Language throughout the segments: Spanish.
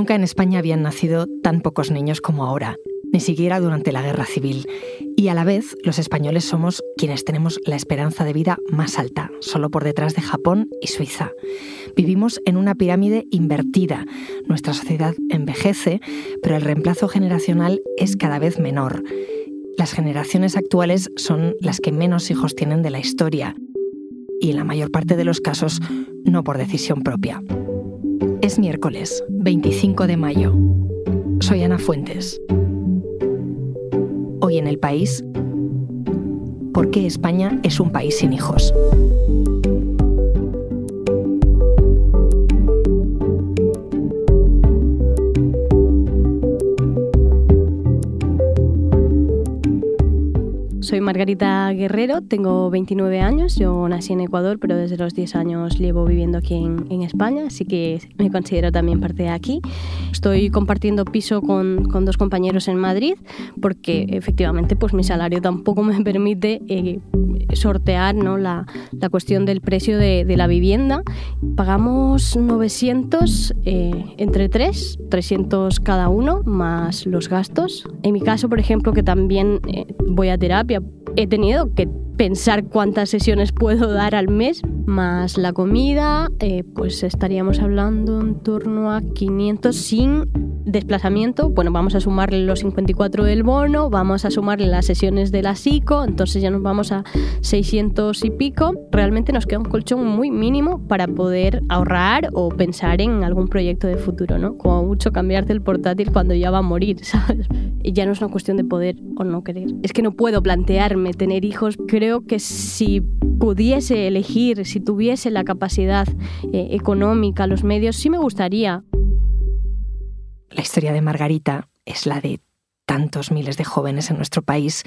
Nunca en España habían nacido tan pocos niños como ahora, ni siquiera durante la guerra civil. Y a la vez, los españoles somos quienes tenemos la esperanza de vida más alta, solo por detrás de Japón y Suiza. Vivimos en una pirámide invertida. Nuestra sociedad envejece, pero el reemplazo generacional es cada vez menor. Las generaciones actuales son las que menos hijos tienen de la historia y en la mayor parte de los casos no por decisión propia. Es miércoles, 25 de mayo. Soy Ana Fuentes. Hoy en el país, ¿por qué España es un país sin hijos? Soy Margarita Guerrero, tengo 29 años, yo nací en Ecuador, pero desde los 10 años llevo viviendo aquí en, España, así que me considero también parte de aquí. Estoy compartiendo piso con, con dos compañeros en Madrid, porque efectivamente pues mi salario tampoco me permite eh, sortear ¿no? la, la, cuestión del precio de, de, la vivienda. Pagamos 900 eh, entre tres, 300 cada uno, más los gastos. En mi caso, por ejemplo, que también eh, voy a terapia, he tenido que pensar cuántas sesiones puedo dar al mes, más la comida, eh, pues estaríamos hablando en torno a 500 sin desplazamiento. Bueno, vamos a sumarle los 54 del bono, vamos a sumarle las sesiones de la psico, entonces ya nos vamos a 600 y pico. Realmente nos queda un colchón muy mínimo para poder ahorrar o pensar en algún proyecto de futuro, ¿no? Como mucho cambiarte el portátil cuando ya va a morir, ¿sabes? Y ya no es una cuestión de poder o no querer. Es que no puedo plantearme tener hijos. Creo que si pudiese elegir, si tuviese la capacidad eh, económica, los medios, sí me gustaría. La historia de Margarita es la de tantos miles de jóvenes en nuestro país.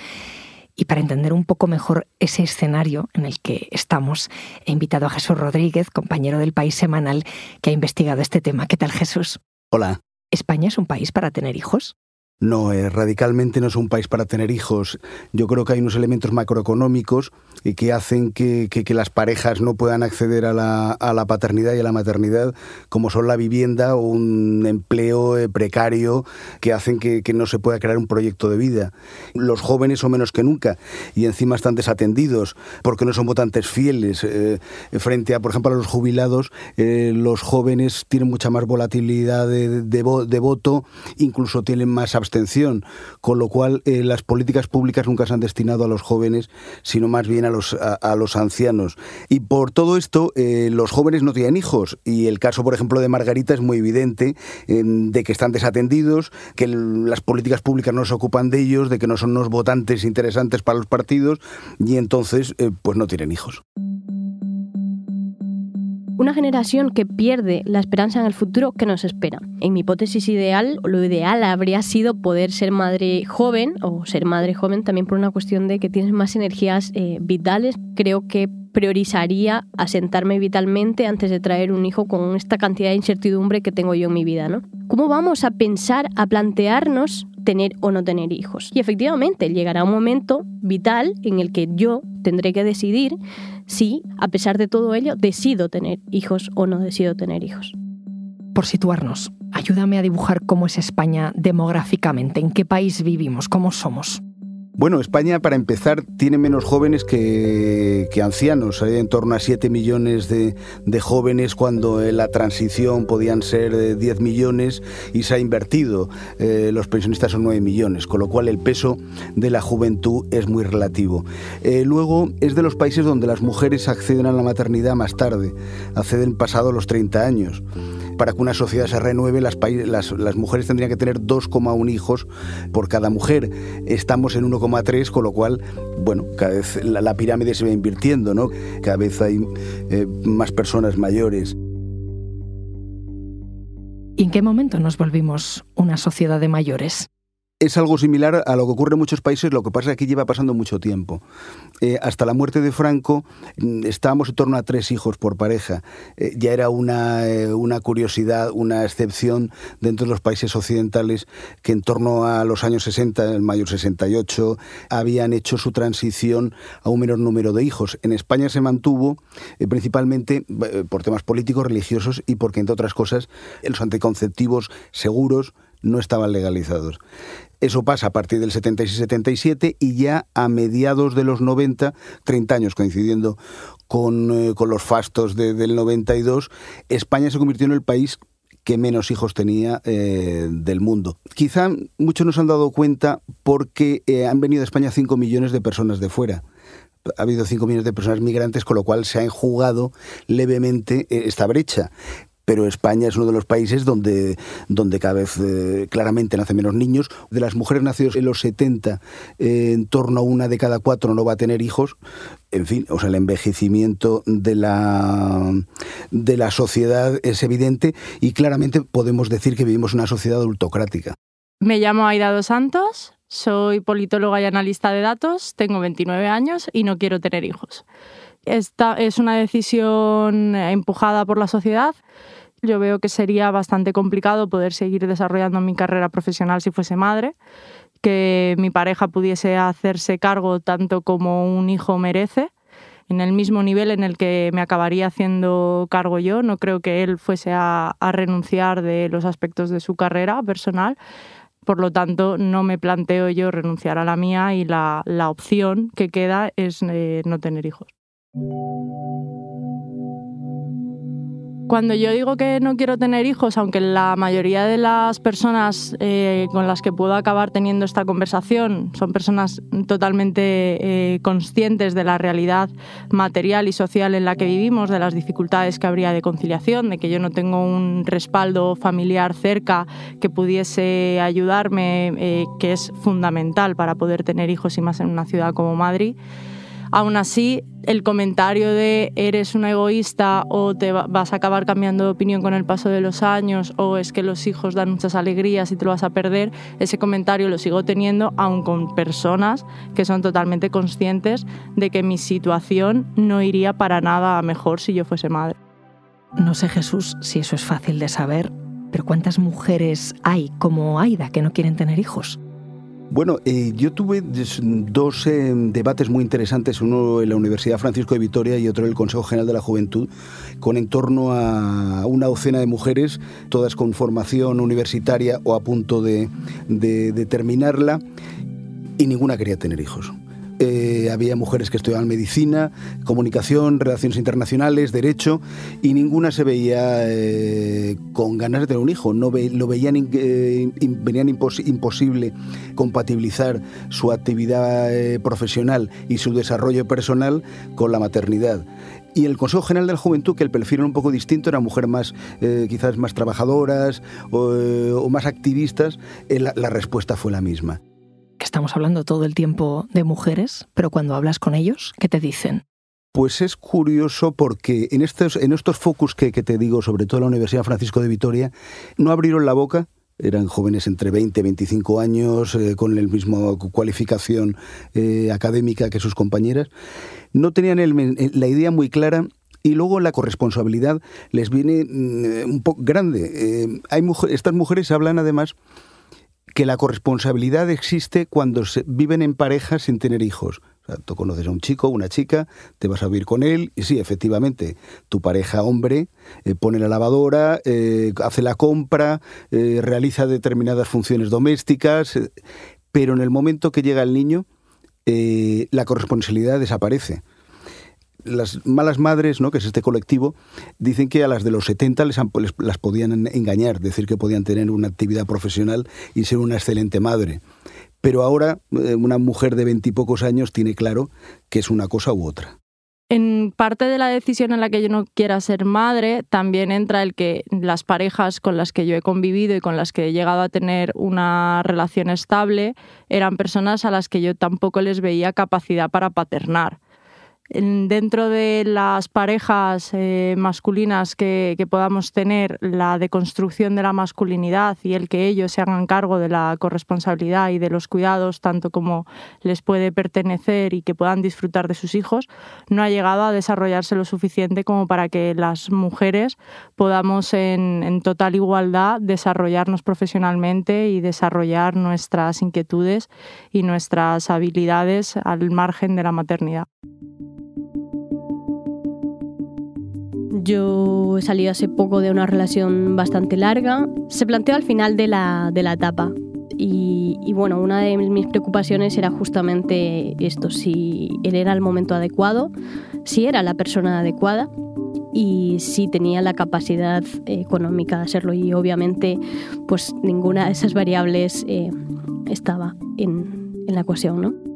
Y para entender un poco mejor ese escenario en el que estamos, he invitado a Jesús Rodríguez, compañero del País Semanal, que ha investigado este tema. ¿Qué tal, Jesús? Hola. ¿España es un país para tener hijos? No, eh, radicalmente no es un país para tener hijos. Yo creo que hay unos elementos macroeconómicos que hacen que, las parejas no puedan acceder a la, paternidad y a la maternidad, como son la vivienda o un empleo eh, precario, que hacen que, no se pueda crear un proyecto de vida. Los jóvenes son menos que nunca y encima están desatendidos porque no son votantes fieles. Eh, frente a, por ejemplo, a los jubilados, los jóvenes tienen mucha más volatilidad de, voto, incluso tienen más abstención con lo cual eh, las políticas públicas nunca se han destinado a los jóvenes, sino más bien a los, a, los ancianos. Y por todo esto, eh, los jóvenes no tienen hijos, y el caso, por ejemplo, de Margarita es muy evidente, de que están desatendidos, que las políticas públicas no se ocupan de ellos, de que no son unos votantes interesantes para los partidos, y entonces, eh, pues no tienen hijos. Una generación que pierde la esperanza en el futuro que nos espera. En mi hipótesis ideal, lo ideal habría sido poder ser madre joven o ser madre joven también por una cuestión de que tienes más energías eh, vitales. Creo que priorizaría asentarme vitalmente antes de traer un hijo con esta cantidad de incertidumbre que tengo yo en mi vida, ¿no? ¿Cómo vamos a pensar, a plantearnos tener o no tener hijos? Y efectivamente llegará un momento vital en el que yo tendré que decidir si, a pesar de todo ello, decido tener hijos o no decido tener hijos. Por situarnos, ayúdame a dibujar cómo es España demográficamente, en qué país vivimos, cómo somos. Bueno, España, para empezar, tiene menos jóvenes que, ancianos. Hay en torno a 7 millones de, jóvenes cuando en la transición podían ser 10 millones y se ha invertido. Eh, los pensionistas son 9 millones, con lo cual el peso de la juventud es muy relativo. Eh, luego, es de los países donde las mujeres acceden a la maternidad más tarde, acceden pasado los 30 años para que una sociedad se renueve, las, mujeres tendrían que tener 2,1 hijos por cada mujer. Estamos en 1,3, con lo cual, bueno, cada vez la, pirámide se va invirtiendo, ¿no? Cada vez hay eh, más personas mayores. ¿Y en qué momento nos volvimos una sociedad de mayores? Es algo similar a lo que ocurre en muchos países, lo que pasa es que aquí lleva pasando mucho tiempo. Eh, hasta la muerte de Franco mm, estábamos en torno a tres hijos por pareja. Eh, ya era una, eh, una, curiosidad, una excepción dentro de los países occidentales que en torno a los años 60, en mayo 68, habían hecho su transición a un menor número de hijos. En España se mantuvo principalmente por temas políticos, religiosos y porque, entre otras cosas, los anticonceptivos seguros no estaban legalizados. Eso pasa a partir del 76-77 y ya a mediados de los 90, 30 años coincidiendo con, eh, los fastos del 92, España se convirtió en el país que menos hijos tenía eh, del mundo. Quizá muchos nos han dado cuenta porque eh, han venido a España 5 millones de personas de fuera ha habido 5 millones de personas migrantes, con lo cual se ha enjugado levemente esta brecha pero España es uno de los países donde, donde cada vez eh, claramente nacen menos niños. De las mujeres nacidas en los 70, eh, en torno a una de cada cuatro no va a tener hijos. En fin, o sea, el envejecimiento de la, de la sociedad es evidente y claramente podemos decir que vivimos una sociedad adultocrática. Me llamo Aida dos Santos, soy politóloga y analista de datos, tengo 29 años y no quiero tener hijos. Esta es una decisión empujada por la sociedad. Yo veo que sería bastante complicado poder seguir desarrollando mi carrera profesional si fuese madre, que mi pareja pudiese hacerse cargo tanto como un hijo merece, en el mismo nivel en el que me acabaría haciendo cargo yo. No creo que él fuese a, renunciar de los aspectos de su carrera personal. Por lo tanto, no me planteo yo renunciar a la mía y la, opción que queda es eh, no tener hijos. Cuando yo digo que no quiero tener hijos, aunque la mayoría de las personas eh, con las que puedo acabar teniendo esta conversación son personas totalmente eh, conscientes de la realidad material y social en la que vivimos, de las dificultades que habría de conciliación, de que yo no tengo un respaldo familiar cerca que pudiese ayudarme, eh, que es fundamental para poder tener hijos y más en una ciudad como Madrid. Aún así, el comentario de eres una egoísta o te vas a acabar cambiando de opinión con el paso de los años o es que los hijos dan muchas alegrías y te lo vas a perder, ese comentario lo sigo teniendo aún con personas que son totalmente conscientes de que mi situación no iría para nada mejor si yo fuese madre. No sé Jesús si eso es fácil de saber, pero ¿cuántas mujeres hay como Aida que no quieren tener hijos? Bueno, eh, yo tuve dos eh, debates muy interesantes, uno en la Universidad Francisco de Vitoria y otro en el Consejo General de la Juventud, con en torno a una docena de mujeres, todas con formación universitaria o a punto de terminarla, y ninguna quería tener hijos. Eh, había mujeres que estudiaban medicina, comunicación, relaciones internacionales, derecho, y ninguna se veía eh, con ganas de tener un hijo. No lo veían, eh, venían imposible compatibilizar su actividad profesional y su desarrollo personal con la maternidad. Y el Consejo General de la Juventud, que el perfil era un poco distinto, eran mujeres más, quizás más trabajadoras o, más activistas, la respuesta fue la misma estamos hablando todo el tiempo de mujeres, pero cuando hablas con ellos, ¿qué te dicen? Pues es curioso porque en estos, en estos focus que, te digo, sobre todo la Universidad Francisco de Vitoria, no abrieron la boca, eran jóvenes entre 20 y 25 años, eh, con la misma cualificación eh, académica que sus compañeras, no tenían la idea muy clara y luego la corresponsabilidad les viene mm, un poco grande. Eh, hay estas mujeres hablan además que la corresponsabilidad existe cuando se viven en pareja sin tener hijos. Tú conoces a un chico, una chica, te vas a vivir con él y sí, efectivamente, tu pareja hombre eh, pone la lavadora, eh, hace la compra, eh, realiza determinadas funciones domésticas, pero en el momento que llega el niño, la corresponsabilidad desaparece las malas madres, ¿no? que es este colectivo, dicen que a las de los 70 les, las podían engañar, decir que podían tener una actividad profesional y ser una excelente madre. Pero ahora eh, una mujer de veintipocos años tiene claro que es una cosa u otra. En parte de la decisión en la que yo no quiera ser madre, también entra el que las parejas con las que yo he convivido y con las que he llegado a tener una relación estable eran personas a las que yo tampoco les veía capacidad para paternar. Dentro de las parejas eh, masculinas que, podamos tener, la deconstrucción de la masculinidad y el que ellos se hagan cargo de la corresponsabilidad y de los cuidados, tanto como les puede pertenecer y que puedan disfrutar de sus hijos, no ha llegado a desarrollarse lo suficiente como para que las mujeres podamos en, en total igualdad desarrollarnos profesionalmente y desarrollar nuestras inquietudes y nuestras habilidades al margen de la maternidad. Yo he salido hace poco de una relación bastante larga. Se planteó al final de la, de la etapa. Y, bueno, una de mis preocupaciones era justamente esto, si él era el momento adecuado, si era la persona adecuada y si tenía la capacidad económica de hacerlo. Y obviamente, pues ninguna de esas variables eh, estaba en, en la ecuación, ¿no?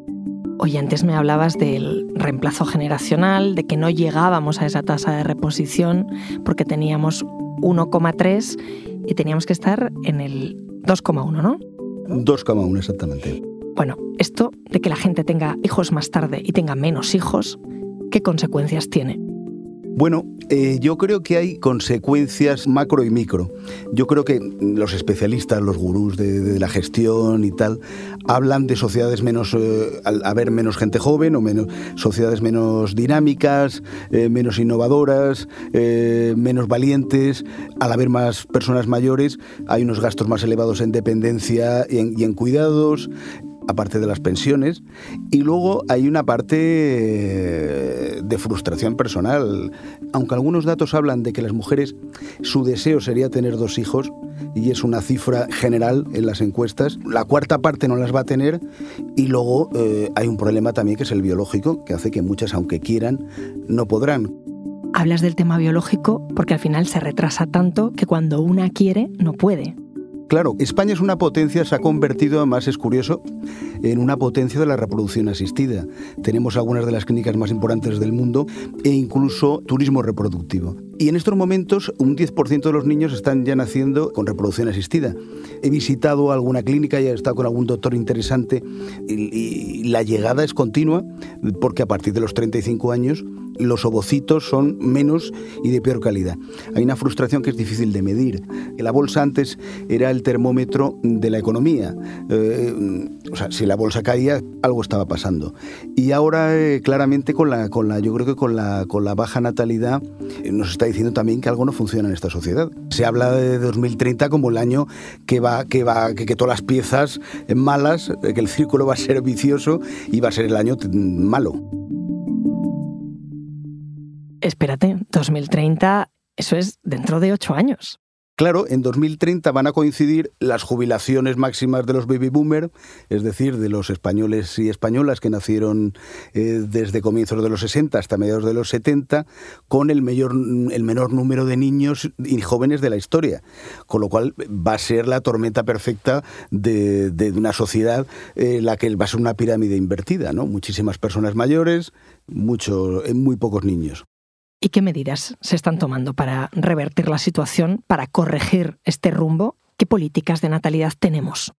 Oye, antes me hablabas del reemplazo generacional, de que no llegábamos a esa tasa de reposición porque teníamos 1,3 y teníamos que estar en el 2,1, ¿no? 2,1 exactamente. Bueno, esto de que la gente tenga hijos más tarde y tenga menos hijos, ¿qué consecuencias tiene? Bueno, eh, yo creo que hay consecuencias macro y micro. Yo creo que los especialistas, los gurús de, la gestión y tal, hablan de sociedades menos, eh, al haber menos gente joven o menos sociedades menos dinámicas, eh, menos innovadoras, menos valientes. Al haber más personas mayores, hay unos gastos más elevados en dependencia y en cuidados aparte de las pensiones, y luego hay una parte eh, de frustración personal. Aunque algunos datos hablan de que las mujeres, su deseo sería tener dos hijos, y es una cifra general en las encuestas, la cuarta parte no las va a tener, y luego eh, hay un problema también que es el biológico, que hace que muchas, aunque quieran, no podrán. Hablas del tema biológico porque al final se retrasa tanto que cuando una quiere, no puede. Claro, España es una potencia, se ha convertido, además es curioso, en una potencia de la reproducción asistida. Tenemos algunas de las clínicas más importantes del mundo e incluso turismo reproductivo. Y en estos momentos un 10% de los niños están ya naciendo con reproducción asistida. He visitado alguna clínica y he estado con algún doctor interesante y, la llegada es continua porque a partir de los 35 años los ovocitos son menos y de peor calidad. Hay una frustración que es difícil de medir. La bolsa antes era el termómetro de la economía. Eh, o sea, si la bolsa caía, algo estaba pasando. Y ahora, eh, claramente, con la, con la, yo creo que con la, con la baja natalidad, eh, nos está diciendo también que algo no funciona en esta sociedad. Se habla de 2030 como el año que va, que va, que, que todas las piezas malas, que el círculo va a ser vicioso y va a ser el año malo espérate, 2030, eso es dentro de ocho años. Claro, en 2030 van a coincidir las jubilaciones máximas de los baby boomers, es decir, de los españoles y españolas que nacieron eh, desde comienzos de los 60 hasta mediados de los 70, con el, menor número de niños y jóvenes de la historia. Con lo cual va a ser la tormenta perfecta de, una sociedad en la que va a ser una pirámide invertida, ¿no? Muchísimas personas mayores, mucho, muy pocos niños. ¿Y qué medidas se están tomando para revertir la situación, para corregir este rumbo? ¿Qué políticas de natalidad tenemos?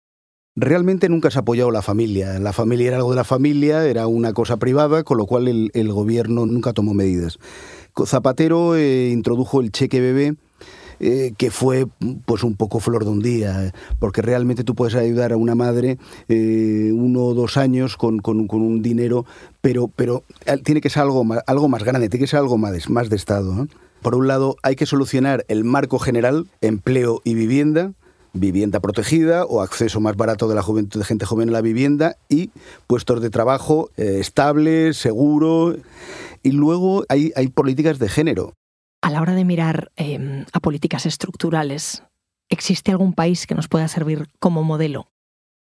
Realmente nunca se ha apoyado la familia. La familia era algo de la familia, era una cosa privada, con lo cual el, gobierno nunca tomó medidas. Zapatero eh, introdujo el cheque bebé eh, que fue pues un poco flor de un día, porque realmente tú puedes ayudar a una madre eh, uno o dos años con, un dinero, pero, pero eh, tiene que ser algo más, algo más grande, tiene que ser algo más, más de Estado. Por un lado, hay que solucionar el marco general, empleo y vivienda, vivienda protegida o acceso más barato de la juventud de gente joven a la vivienda y puestos de trabajo estables, seguros. Y luego hay, hay políticas de género a la hora de mirar em, a políticas estructurales, ¿existe algún país que nos pueda servir como modelo?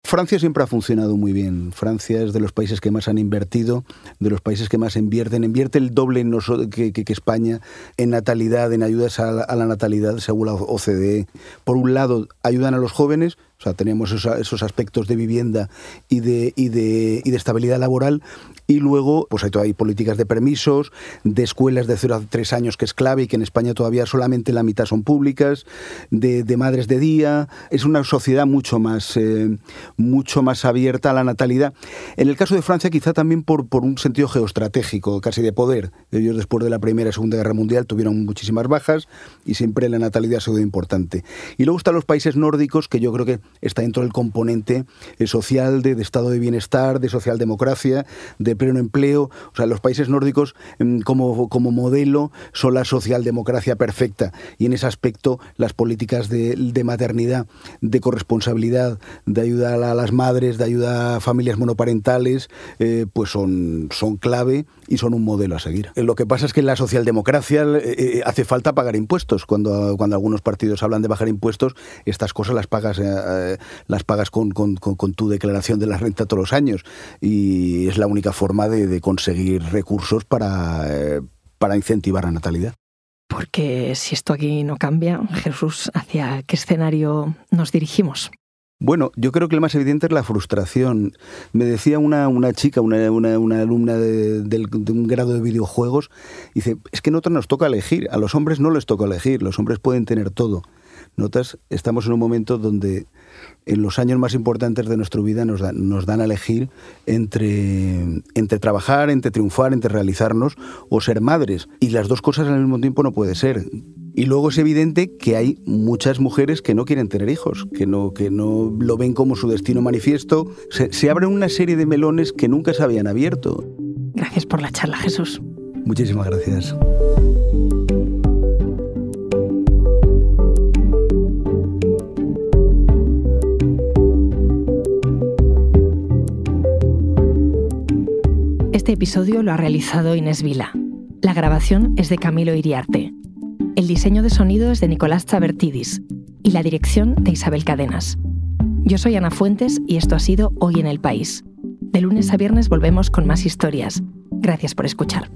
Francia siempre ha funcionado muy bien. Francia es de los países que más han invertido, de los países que más invierten. Invierte el doble que, que, España en natalidad, en ayudas a la, natalidad, según la OCDE. Por un lado, ayudan a los jóvenes, O sea, teníamos esos, aspectos de vivienda y de, y de, y de estabilidad laboral y luego, pues hay, hay políticas de permisos, de escuelas de 0 a 3 años, que es clave y que en España todavía solamente la mitad son públicas, de, madres de día. Es una sociedad mucho más, eh, mucho más abierta a la natalidad. En el caso de Francia, quizá también por, por un sentido geoestratégico, casi de poder. Ellos después de la Primera y Segunda Guerra Mundial tuvieron muchísimas bajas y siempre la natalidad ha sido importante. Y luego están los países nórdicos, que yo creo que está dentro del componente eh, social, de, de estado de bienestar, de socialdemocracia, de pleno empleo. O sea, los países nórdicos em, como, como modelo son la socialdemocracia perfecta y en ese aspecto las políticas de, maternidad, de corresponsabilidad, de ayuda a las madres, de ayuda a familias monoparentales, eh, pues son, son clave y son un modelo a seguir. Lo que pasa es que en la socialdemocracia eh, eh, hace falta pagar impuestos. Cuando, cuando algunos partidos hablan de bajar impuestos, estas cosas las pagas, las pagas con, con, con tu declaración de la renta todos los años y es la única forma de, conseguir recursos para, eh, para incentivar la natalidad. Porque si esto aquí no cambia, Jesús, ¿hacia qué escenario nos dirigimos? Bueno, yo creo que lo más evidente es la frustración. Me decía una, una chica, una, una, alumna de, de, un grado de videojuegos, dice, es que nosotros nos toca elegir, a los hombres no les toca elegir, los hombres pueden tener todo. Notas, estamos en un momento donde en los años más importantes de nuestra vida nos, nos dan a elegir entre, entre trabajar, entre triunfar, entre realizarnos o ser madres. Y las dos cosas al mismo tiempo no puede ser. Y luego es evidente que hay muchas mujeres que no quieren tener hijos, que no, que no lo ven como su destino manifiesto. Se, se abren una serie de melones que nunca se habían abierto. Gracias por la charla, Jesús. Muchísimas gracias. Episodio lo ha realizado Inés Vila. La grabación es de Camilo Iriarte. El diseño de sonido es de Nicolás Chabertidis y la dirección de Isabel Cadenas. Yo soy Ana Fuentes y esto ha sido Hoy en el País. De lunes a viernes volvemos con más historias. Gracias por escuchar.